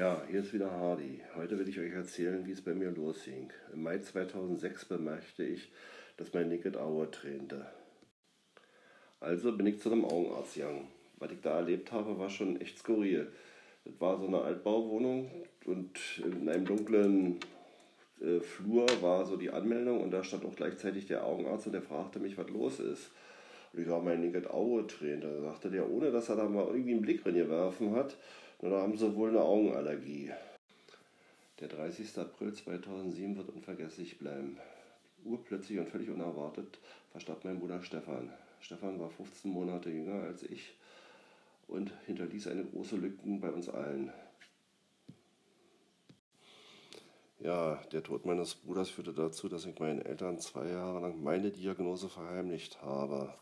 Ja, hier ist wieder Hardy. Heute will ich euch erzählen, wie es bei mir losging. Im Mai 2006 bemerkte ich, dass mein Naked Auge tränte. Also bin ich zu einem Augenarzt gegangen. Was ich da erlebt habe, war schon echt skurril. Das war so eine Altbauwohnung und in einem dunklen äh, Flur war so die Anmeldung und da stand auch gleichzeitig der Augenarzt und der fragte mich, was los ist. Und ich habe mein Naked Auge tränt. Da sagte der, ohne dass er da mal irgendwie einen Blick drin geworfen hat, da haben sie wohl eine Augenallergie. Der 30. April 2007 wird unvergesslich bleiben. Urplötzlich und völlig unerwartet verstarb mein Bruder Stefan. Stefan war 15 Monate jünger als ich und hinterließ eine große Lücke bei uns allen. Ja, der Tod meines Bruders führte dazu, dass ich meinen Eltern zwei Jahre lang meine Diagnose verheimlicht habe.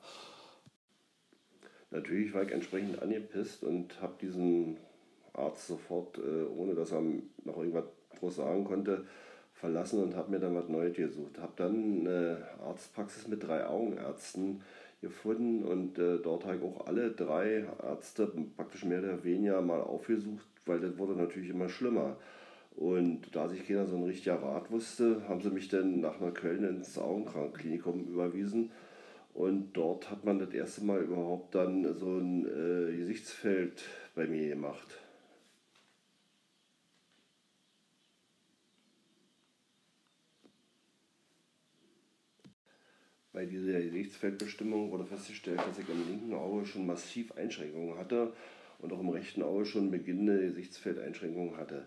Natürlich war ich entsprechend angepisst und habe diesen Arzt sofort, äh, ohne dass er noch irgendwas groß sagen konnte, verlassen und habe mir dann was Neues gesucht. Habe dann eine Arztpraxis mit drei Augenärzten gefunden und äh, dort habe ich auch alle drei Ärzte praktisch mehr oder weniger mal aufgesucht, weil das wurde natürlich immer schlimmer. Und da sich keiner so ein richtiger Rat wusste, haben sie mich dann nach einer Köln ins Augenkrankklinikum überwiesen. Und dort hat man das erste Mal überhaupt dann so ein äh, Gesichtsfeld bei mir gemacht. Bei dieser Gesichtsfeldbestimmung wurde festgestellt, dass ich im linken Auge schon massiv Einschränkungen hatte und auch im rechten Auge schon beginnende Gesichtsfeldeinschränkungen hatte.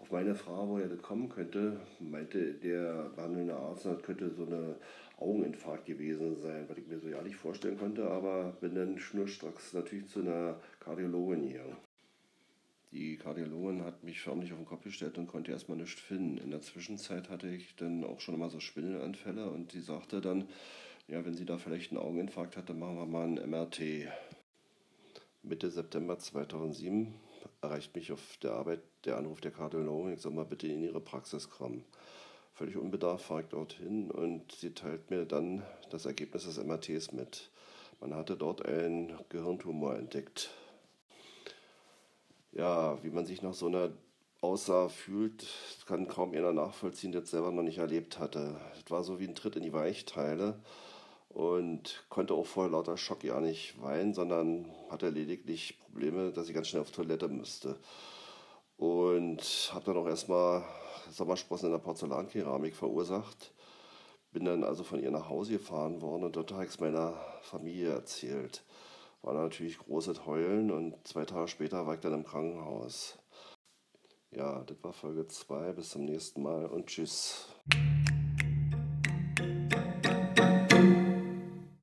Auf meine Frage, woher das kommen könnte, meinte der behandelnde Arzt, das könnte so eine Augeninfarkt gewesen sein, was ich mir so ja nicht vorstellen konnte, aber bin dann schnurstracks natürlich zu einer Kardiologin gegangen. Die Kardiologin hat mich förmlich auf den Kopf gestellt und konnte erstmal nichts finden. In der Zwischenzeit hatte ich dann auch schon immer so Schwindelanfälle und sie sagte dann, ja, wenn sie da vielleicht einen Augeninfarkt hat, dann machen wir mal ein MRT. Mitte September 2007 erreicht mich auf der Arbeit der Anruf der Kardiologin, ich soll mal bitte in ihre Praxis kommen. Völlig unbedarft fahre ich dorthin und sie teilt mir dann das Ergebnis des MRTs mit. Man hatte dort einen Gehirntumor entdeckt. Ja, wie man sich nach so einer Aussage fühlt, kann kaum einer nachvollziehen, der es selber noch nicht erlebt hatte. Es war so wie ein Tritt in die Weichteile und konnte auch vor lauter Schock ja nicht weinen, sondern hatte lediglich Probleme, dass ich ganz schnell auf Toilette müsste. Und habe dann auch erstmal Sommersprossen in der Porzellankeramik verursacht. Bin dann also von ihr nach Hause gefahren worden und dort habe ich es meiner Familie erzählt. War natürlich großes Heulen und zwei Tage später war ich dann im Krankenhaus. Ja, das war Folge 2. Bis zum nächsten Mal und tschüss.